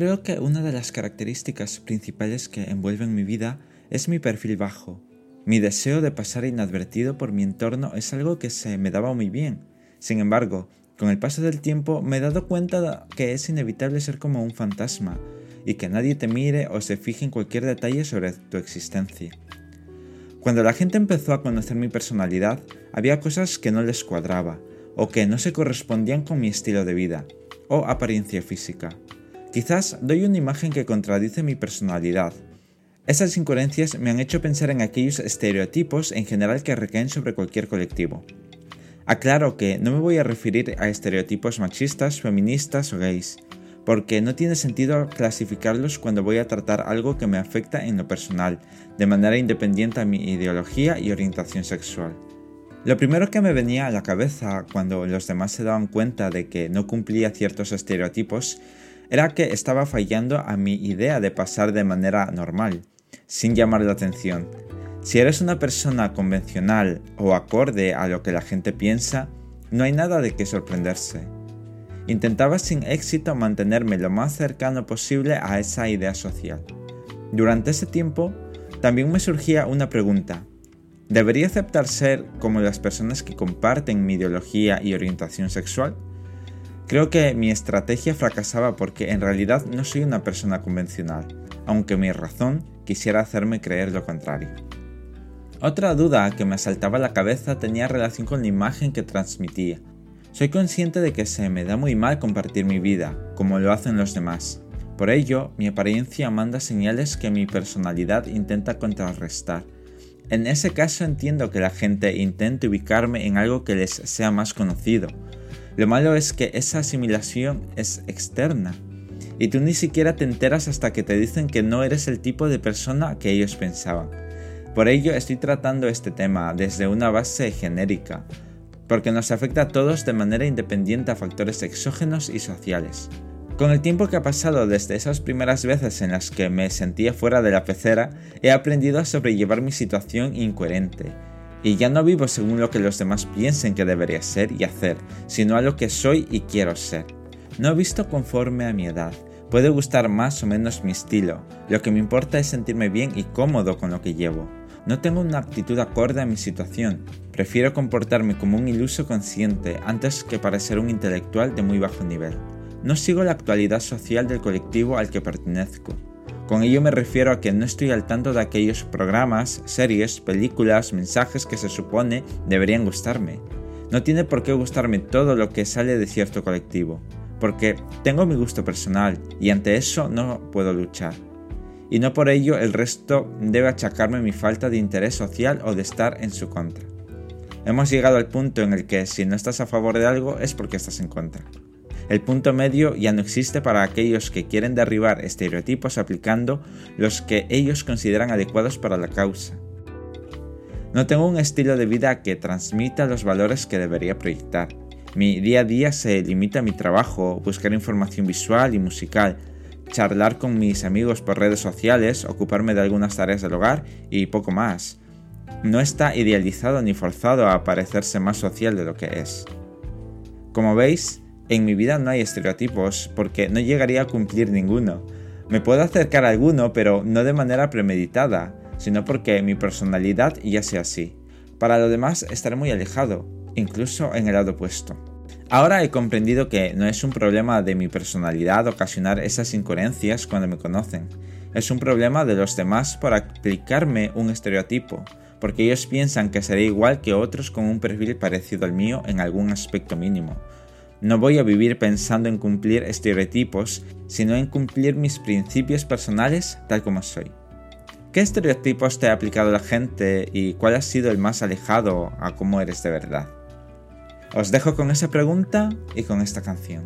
Creo que una de las características principales que envuelven mi vida es mi perfil bajo. Mi deseo de pasar inadvertido por mi entorno es algo que se me daba muy bien. Sin embargo, con el paso del tiempo me he dado cuenta que es inevitable ser como un fantasma y que nadie te mire o se fije en cualquier detalle sobre tu existencia. Cuando la gente empezó a conocer mi personalidad, había cosas que no les cuadraba o que no se correspondían con mi estilo de vida o apariencia física. Quizás doy una imagen que contradice mi personalidad. Esas incoherencias me han hecho pensar en aquellos estereotipos en general que recaen sobre cualquier colectivo. Aclaro que no me voy a referir a estereotipos machistas, feministas o gays, porque no tiene sentido clasificarlos cuando voy a tratar algo que me afecta en lo personal, de manera independiente a mi ideología y orientación sexual. Lo primero que me venía a la cabeza cuando los demás se daban cuenta de que no cumplía ciertos estereotipos era que estaba fallando a mi idea de pasar de manera normal, sin llamar la atención. Si eres una persona convencional o acorde a lo que la gente piensa, no hay nada de qué sorprenderse. Intentaba sin éxito mantenerme lo más cercano posible a esa idea social. Durante ese tiempo, también me surgía una pregunta. ¿Debería aceptar ser como las personas que comparten mi ideología y orientación sexual? Creo que mi estrategia fracasaba porque en realidad no soy una persona convencional, aunque mi razón quisiera hacerme creer lo contrario. Otra duda que me asaltaba la cabeza tenía relación con la imagen que transmitía. Soy consciente de que se me da muy mal compartir mi vida, como lo hacen los demás. Por ello, mi apariencia manda señales que mi personalidad intenta contrarrestar. En ese caso entiendo que la gente intente ubicarme en algo que les sea más conocido, lo malo es que esa asimilación es externa y tú ni siquiera te enteras hasta que te dicen que no eres el tipo de persona que ellos pensaban. Por ello estoy tratando este tema desde una base genérica, porque nos afecta a todos de manera independiente a factores exógenos y sociales. Con el tiempo que ha pasado desde esas primeras veces en las que me sentía fuera de la pecera, he aprendido a sobrellevar mi situación incoherente y ya no vivo según lo que los demás piensen que debería ser y hacer, sino a lo que soy y quiero ser. No he visto conforme a mi edad. Puede gustar más o menos mi estilo. Lo que me importa es sentirme bien y cómodo con lo que llevo. No tengo una actitud acorde a mi situación. Prefiero comportarme como un iluso consciente antes que parecer un intelectual de muy bajo nivel. No sigo la actualidad social del colectivo al que pertenezco. Con ello me refiero a que no estoy al tanto de aquellos programas, series, películas, mensajes que se supone deberían gustarme. No tiene por qué gustarme todo lo que sale de cierto colectivo, porque tengo mi gusto personal y ante eso no puedo luchar. Y no por ello el resto debe achacarme mi falta de interés social o de estar en su contra. Hemos llegado al punto en el que si no estás a favor de algo es porque estás en contra. El punto medio ya no existe para aquellos que quieren derribar estereotipos aplicando los que ellos consideran adecuados para la causa. No tengo un estilo de vida que transmita los valores que debería proyectar. Mi día a día se limita a mi trabajo, buscar información visual y musical, charlar con mis amigos por redes sociales, ocuparme de algunas tareas del hogar y poco más. No está idealizado ni forzado a parecerse más social de lo que es. Como veis, en mi vida no hay estereotipos porque no llegaría a cumplir ninguno. Me puedo acercar a alguno, pero no de manera premeditada, sino porque mi personalidad ya sea así. Para lo demás estaré muy alejado, incluso en el lado opuesto. Ahora he comprendido que no es un problema de mi personalidad ocasionar esas incoherencias cuando me conocen. Es un problema de los demás por aplicarme un estereotipo, porque ellos piensan que seré igual que otros con un perfil parecido al mío en algún aspecto mínimo, no voy a vivir pensando en cumplir estereotipos, sino en cumplir mis principios personales tal como soy. ¿Qué estereotipos te ha aplicado la gente y cuál ha sido el más alejado a cómo eres de verdad? Os dejo con esa pregunta y con esta canción.